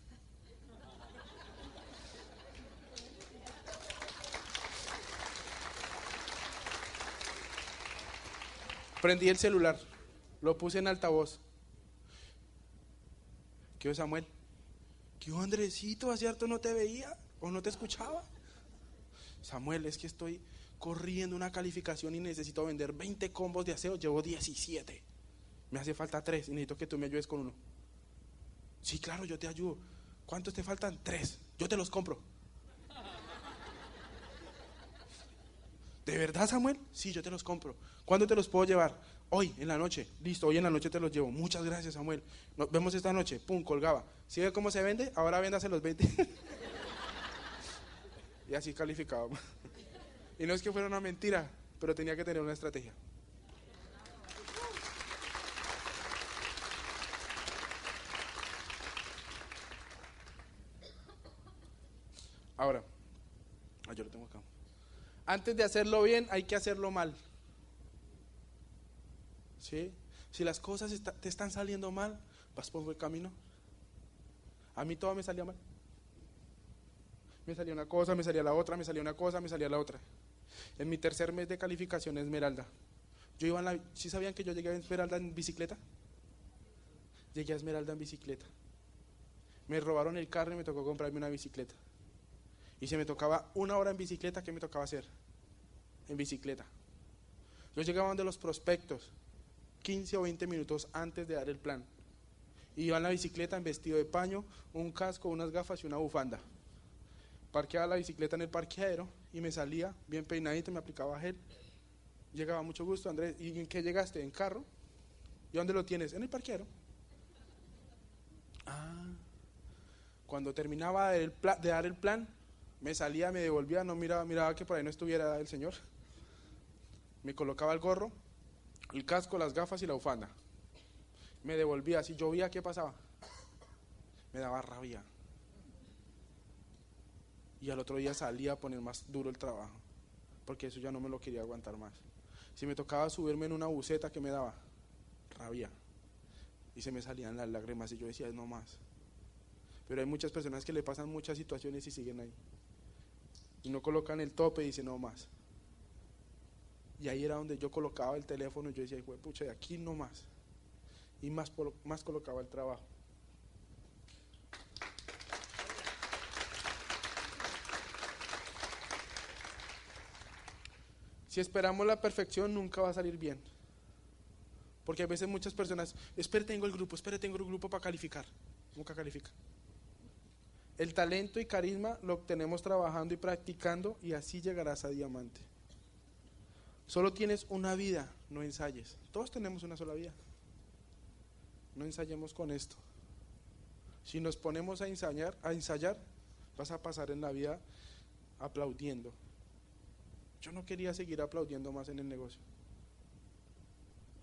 Prendí el celular, lo puse en altavoz. ¿Qué Samuel? ¿Qué Andresito? Hace harto no te veía o no te escuchaba. Samuel, es que estoy corriendo una calificación y necesito vender 20 combos de aseo. Llevo 17. Me hace falta 3 y necesito que tú me ayudes con uno. Sí, claro, yo te ayudo. ¿Cuántos te faltan? 3. Yo te los compro. ¿De verdad, Samuel? Sí, yo te los compro. ¿Cuándo te los puedo llevar? Hoy, en la noche. Listo, hoy en la noche te los llevo. Muchas gracias, Samuel. Nos vemos esta noche. Pum, colgaba. ¿Sigue cómo se vende? Ahora véndase los 20. y así calificaba. y no es que fuera una mentira, pero tenía que tener una estrategia. Ahora, ah, yo lo tengo acá. Antes de hacerlo bien, hay que hacerlo mal. ¿Sí? Si las cosas te están saliendo mal, vas por el camino. A mí todo me salía mal. Me salía una cosa, me salía la otra, me salía una cosa, me salía la otra. En mi tercer mes de calificación Esmeralda. Yo iba en la, ¿Sí sabían que yo llegué a Esmeralda en bicicleta? Llegué a Esmeralda en bicicleta. Me robaron el carro y me tocó comprarme una bicicleta. Y si me tocaba una hora en bicicleta, ¿qué me tocaba hacer? En bicicleta. Yo llegaba donde los prospectos, 15 o 20 minutos antes de dar el plan. Y iba en la bicicleta en vestido de paño, un casco, unas gafas y una bufanda. Parqueaba la bicicleta en el parqueadero y me salía bien peinadito, me aplicaba gel. Llegaba mucho gusto, Andrés. ¿Y en qué llegaste? ¿En carro? ¿Y dónde lo tienes? En el parqueadero. Ah. Cuando terminaba de dar el plan, me salía, me devolvía, no miraba, miraba que por ahí no estuviera el Señor. Me colocaba el gorro, el casco, las gafas y la bufanda. Me devolvía, si llovía, ¿qué pasaba? Me daba rabia. Y al otro día salía a poner más duro el trabajo, porque eso ya no me lo quería aguantar más. Si me tocaba subirme en una buceta, ¿qué me daba? Rabia. Y se me salían las lágrimas y yo decía, no más. Pero hay muchas personas que le pasan muchas situaciones y siguen ahí y no colocan el tope y dicen no más. Y ahí era donde yo colocaba el teléfono y yo decía, pucha, de aquí no más. Y más, más colocaba el trabajo. Si esperamos la perfección, nunca va a salir bien. Porque a veces muchas personas, espere, tengo el grupo, espere, tengo el grupo para calificar. Nunca califica. El talento y carisma lo obtenemos trabajando y practicando y así llegarás a diamante. Solo tienes una vida, no ensayes. Todos tenemos una sola vida. No ensayemos con esto. Si nos ponemos a ensayar, a ensayar, vas a pasar en la vida aplaudiendo. Yo no quería seguir aplaudiendo más en el negocio.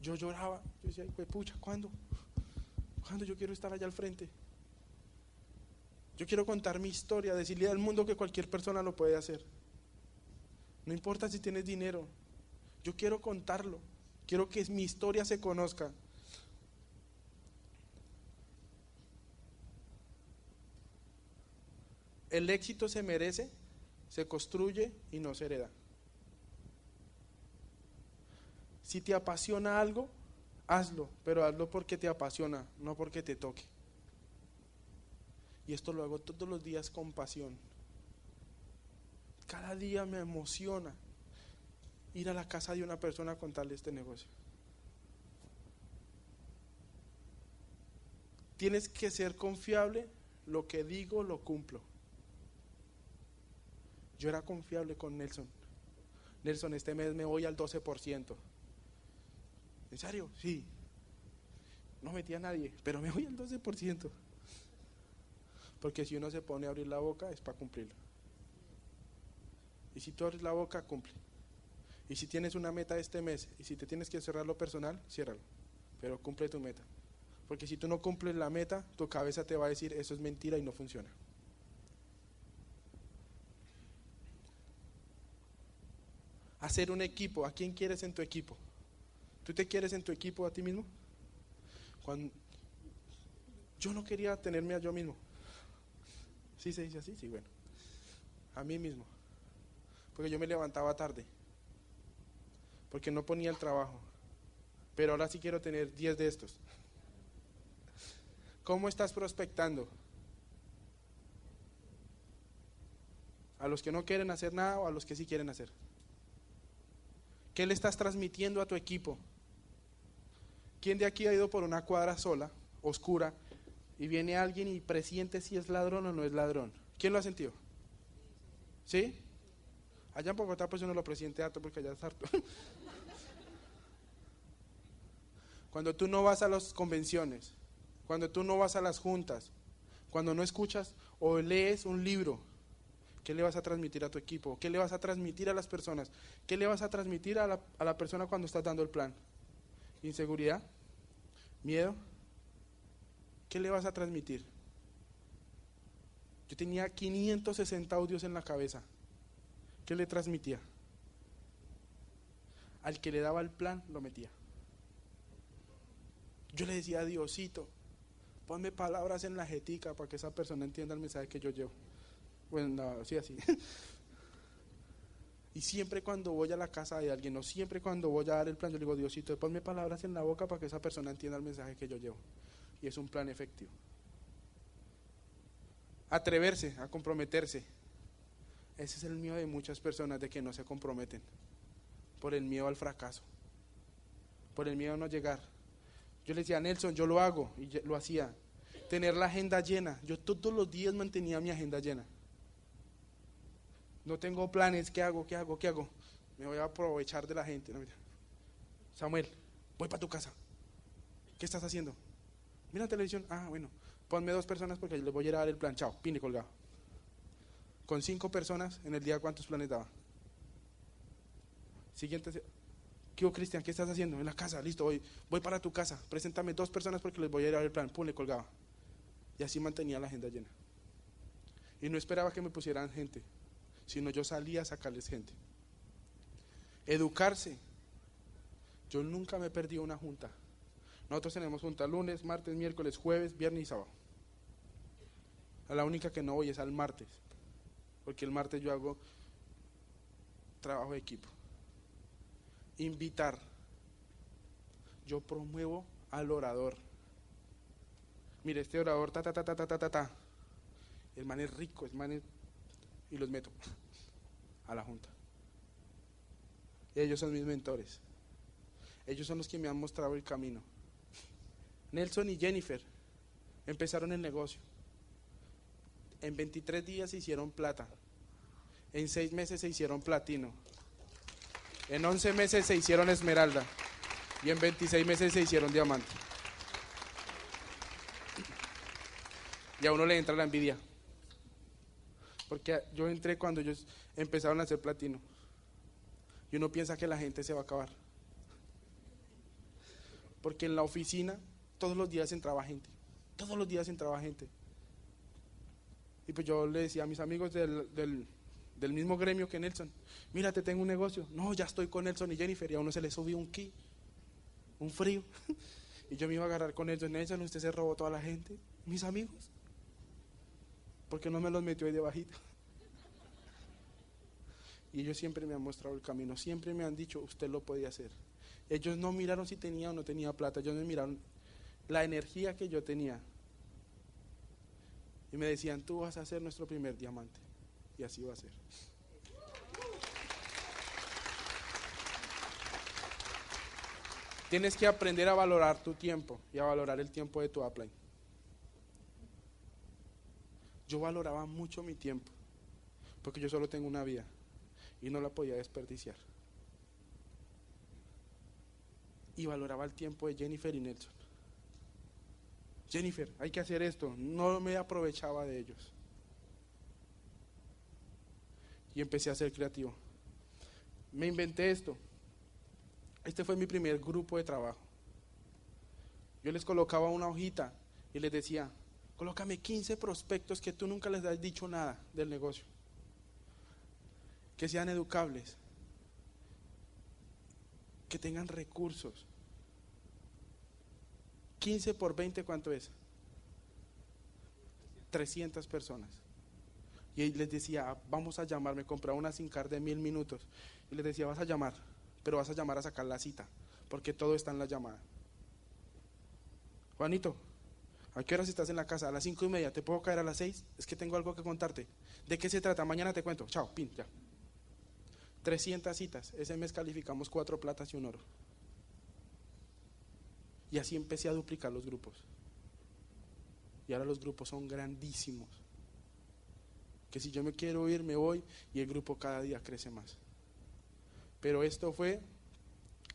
Yo lloraba, yo decía, pues pucha, ¿cuándo? ¿Cuándo yo quiero estar allá al frente? Yo quiero contar mi historia, decirle al mundo que cualquier persona lo puede hacer. No importa si tienes dinero, yo quiero contarlo. Quiero que mi historia se conozca. El éxito se merece, se construye y no se hereda. Si te apasiona algo, hazlo, pero hazlo porque te apasiona, no porque te toque. Y esto lo hago todos los días con pasión. Cada día me emociona ir a la casa de una persona a contarle este negocio. Tienes que ser confiable, lo que digo lo cumplo. Yo era confiable con Nelson. Nelson, este mes me voy al 12%. ¿En serio? Sí. No metí a nadie, pero me voy al 12%. Porque si uno se pone a abrir la boca es para cumplirlo. Y si tú abres la boca, cumple. Y si tienes una meta este mes y si te tienes que cerrar lo personal, ciérralo. Pero cumple tu meta. Porque si tú no cumples la meta, tu cabeza te va a decir eso es mentira y no funciona. Hacer un equipo. ¿A quién quieres en tu equipo? ¿Tú te quieres en tu equipo a ti mismo? Cuando yo no quería tenerme a yo mismo. ¿Sí se dice así? Sí, bueno. A mí mismo. Porque yo me levantaba tarde. Porque no ponía el trabajo. Pero ahora sí quiero tener 10 de estos. ¿Cómo estás prospectando? ¿A los que no quieren hacer nada o a los que sí quieren hacer? ¿Qué le estás transmitiendo a tu equipo? ¿Quién de aquí ha ido por una cuadra sola, oscura, y viene alguien y presiente si es ladrón o no es ladrón? ¿Quién lo ha sentido? ¿Sí? Allá en Bogotá pues uno lo presiente harto porque allá es harto. Cuando tú no vas a las convenciones, cuando tú no vas a las juntas, cuando no escuchas o lees un libro, ¿qué le vas a transmitir a tu equipo? ¿Qué le vas a transmitir a las personas? ¿Qué le vas a transmitir a la, a la persona cuando estás dando el plan? ¿Inseguridad? ¿Miedo? ¿Qué le vas a transmitir? Yo tenía 560 audios en la cabeza. ¿Qué le transmitía? Al que le daba el plan, lo metía. Yo le decía Diosito, ponme palabras en la jetica para que esa persona entienda el mensaje que yo llevo. Bueno, no, sí, así. Y siempre cuando voy a la casa de alguien, o siempre cuando voy a dar el plan, yo le digo, Diosito, ponme palabras en la boca para que esa persona entienda el mensaje que yo llevo. Y es un plan efectivo. Atreverse a comprometerse. Ese es el miedo de muchas personas de que no se comprometen. Por el miedo al fracaso. Por el miedo a no llegar. Yo le decía Nelson, yo lo hago. Y lo hacía. Tener la agenda llena. Yo todos los días mantenía mi agenda llena. No tengo planes, ¿qué hago? ¿Qué hago? ¿Qué hago? Me voy a aprovechar de la gente. Samuel, voy para tu casa. ¿Qué estás haciendo? Mira televisión. Ah, bueno, ponme dos personas porque les voy a ir a dar el plan. Chao, pine colgado. Con cinco personas en el día, ¿cuántos planes daba? Siguiente. ¿Qué Cristian? ¿Qué estás haciendo? En la casa, listo, voy, voy para tu casa. Preséntame dos personas porque les voy a ir a dar el plan. Pum, le colgaba. Y así mantenía la agenda llena. Y no esperaba que me pusieran gente sino yo salía a sacarles gente. Educarse. Yo nunca me perdí una junta. Nosotros tenemos junta lunes, martes, miércoles, jueves, viernes y sábado. A la única que no voy es al martes, porque el martes yo hago trabajo de equipo. Invitar. Yo promuevo al orador. Mire, este orador, ta, ta, ta, ta, ta, ta, ta. El man es rico, el man es y los meto a la junta. Ellos son mis mentores. Ellos son los que me han mostrado el camino. Nelson y Jennifer empezaron el negocio. En 23 días se hicieron plata. En 6 meses se hicieron platino. En 11 meses se hicieron esmeralda. Y en 26 meses se hicieron diamante. Y a uno le entra la envidia. Porque yo entré cuando ellos empezaron a hacer platino. Y uno piensa que la gente se va a acabar. Porque en la oficina todos los días entraba gente. Todos los días entraba gente. Y pues yo le decía a mis amigos del, del, mismo gremio que Nelson, mira, te tengo un negocio. No, ya estoy con Nelson y Jennifer y a uno se le subió un ki, un frío. y yo me iba a agarrar con Nelson. Nelson, usted se robó toda la gente, mis amigos. Porque no me los metió ahí debajito? Y ellos siempre me han mostrado el camino, siempre me han dicho, usted lo podía hacer. Ellos no miraron si tenía o no tenía plata, ellos me miraron la energía que yo tenía. Y me decían, tú vas a ser nuestro primer diamante. Y así va a ser. Tienes que aprender a valorar tu tiempo y a valorar el tiempo de tu upline. Yo valoraba mucho mi tiempo, porque yo solo tengo una vida y no la podía desperdiciar. Y valoraba el tiempo de Jennifer y Nelson. Jennifer, hay que hacer esto. No me aprovechaba de ellos. Y empecé a ser creativo. Me inventé esto. Este fue mi primer grupo de trabajo. Yo les colocaba una hojita y les decía, colócame 15 prospectos que tú nunca les has dicho nada del negocio. Que sean educables. Que tengan recursos 15 por 20, ¿cuánto es? 300 personas. Y les decía, vamos a llamar, me compraba una SIM card de mil minutos. Y les decía, vas a llamar, pero vas a llamar a sacar la cita, porque todo está en la llamada. Juanito, ¿a qué horas estás en la casa? A las cinco y media, ¿te puedo caer a las seis? Es que tengo algo que contarte. ¿De qué se trata? Mañana te cuento. Chao, pin, ya. 300 citas. Ese mes calificamos cuatro platas y un oro. Y así empecé a duplicar los grupos. Y ahora los grupos son grandísimos. Que si yo me quiero ir, me voy y el grupo cada día crece más. Pero esto fue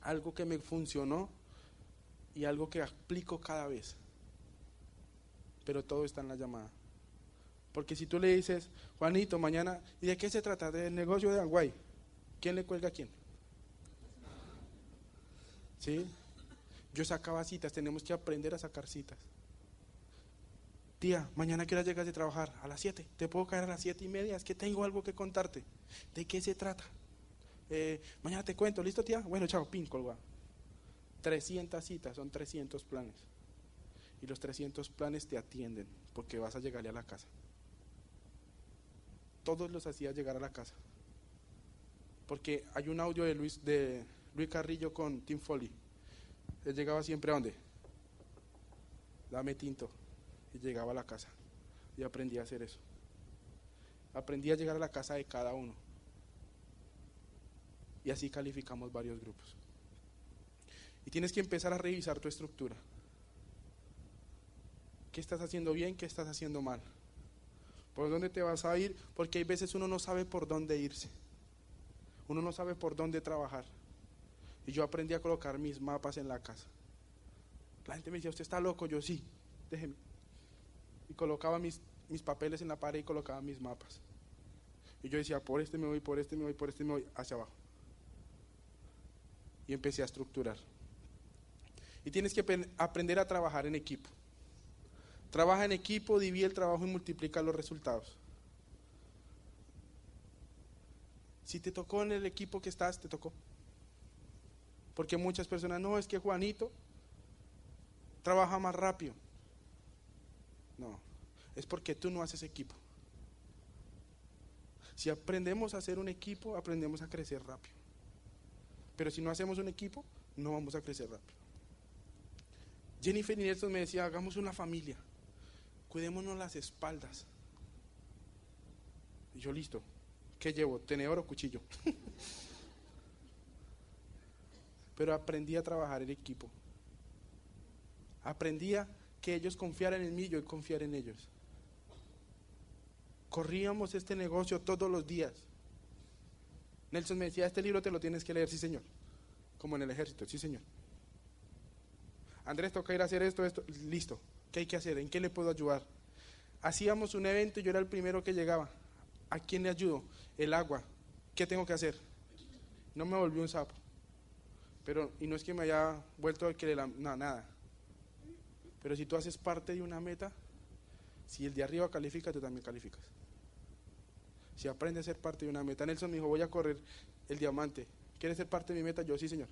algo que me funcionó y algo que aplico cada vez. Pero todo está en la llamada. Porque si tú le dices, Juanito, mañana, ¿y de qué se trata? Del negocio de Aguay. ¿Quién le cuelga a quién? ¿Sí? Yo sacaba citas, tenemos que aprender a sacar citas. Tía, mañana quiero llegar de trabajar a las 7. ¿Te puedo caer a las siete y media? Es que tengo algo que contarte. ¿De qué se trata? Eh, mañana te cuento, ¿listo, tía? Bueno, chao, pin, colga. 300 citas, son 300 planes. Y los 300 planes te atienden porque vas a llegarle a la casa. Todos los hacía llegar a la casa. Porque hay un audio de Luis, de Luis Carrillo con Tim Foley él llegaba siempre a dónde? Dame tinto. Y llegaba a la casa. Y aprendí a hacer eso. Aprendí a llegar a la casa de cada uno. Y así calificamos varios grupos. Y tienes que empezar a revisar tu estructura. ¿Qué estás haciendo bien? ¿Qué estás haciendo mal? ¿Por dónde te vas a ir? Porque hay veces uno no sabe por dónde irse. Uno no sabe por dónde trabajar. Y yo aprendí a colocar mis mapas en la casa. La gente me decía, ¿usted está loco? Yo sí, déjeme. Y colocaba mis, mis papeles en la pared y colocaba mis mapas. Y yo decía, por este me voy, por este me voy, por este me voy, hacia abajo. Y empecé a estructurar. Y tienes que aprender a trabajar en equipo. Trabaja en equipo, divide el trabajo y multiplica los resultados. Si te tocó en el equipo que estás, te tocó. Porque muchas personas, no, es que Juanito trabaja más rápido. No, es porque tú no haces equipo. Si aprendemos a hacer un equipo, aprendemos a crecer rápido. Pero si no hacemos un equipo, no vamos a crecer rápido. Jennifer Nelson me decía, hagamos una familia, cuidémonos las espaldas. Y yo listo, ¿qué llevo? ¿Tenedor o cuchillo? pero aprendí a trabajar en equipo. Aprendía que ellos confiaran en mí y yo confiar en ellos. Corríamos este negocio todos los días. Nelson me decía, este libro te lo tienes que leer, sí señor. Como en el ejército, sí señor. Andrés, toca ir a hacer esto, esto, listo. ¿Qué hay que hacer? ¿En qué le puedo ayudar? Hacíamos un evento y yo era el primero que llegaba. ¿A quién le ayudo? El agua. ¿Qué tengo que hacer? No me volví un sapo. Pero, y no es que me haya vuelto a que la, no, nada. Pero si tú haces parte de una meta, si el de arriba califica, tú también calificas. Si aprendes a ser parte de una meta. Nelson me dijo, voy a correr el diamante. ¿Quieres ser parte de mi meta? Yo sí, señor.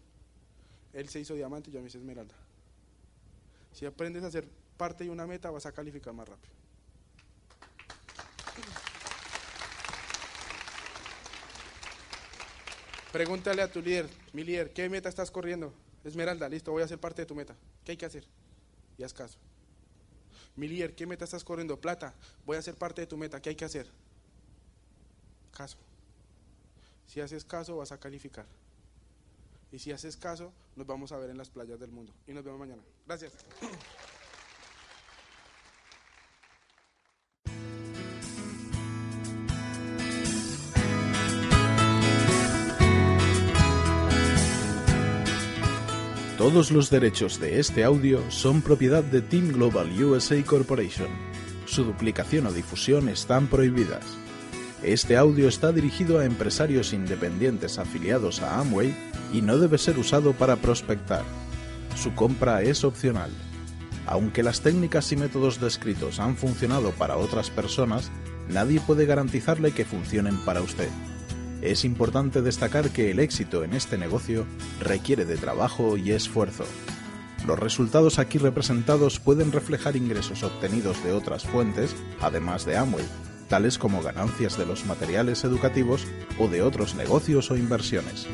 Él se hizo diamante yo me hice esmeralda. Si aprendes a ser parte de una meta, vas a calificar más rápido. Pregúntale a tu líder, mi líder, ¿qué meta estás corriendo? Esmeralda, listo, voy a ser parte de tu meta. ¿Qué hay que hacer? Y haz caso. Mi líder, ¿qué meta estás corriendo? Plata, voy a ser parte de tu meta. ¿Qué hay que hacer? Caso. Si haces caso, vas a calificar. Y si haces caso, nos vamos a ver en las playas del mundo. Y nos vemos mañana. Gracias. Todos los derechos de este audio son propiedad de Team Global USA Corporation. Su duplicación o difusión están prohibidas. Este audio está dirigido a empresarios independientes afiliados a Amway y no debe ser usado para prospectar. Su compra es opcional. Aunque las técnicas y métodos descritos han funcionado para otras personas, nadie puede garantizarle que funcionen para usted. Es importante destacar que el éxito en este negocio requiere de trabajo y esfuerzo. Los resultados aquí representados pueden reflejar ingresos obtenidos de otras fuentes, además de Amway, tales como ganancias de los materiales educativos o de otros negocios o inversiones.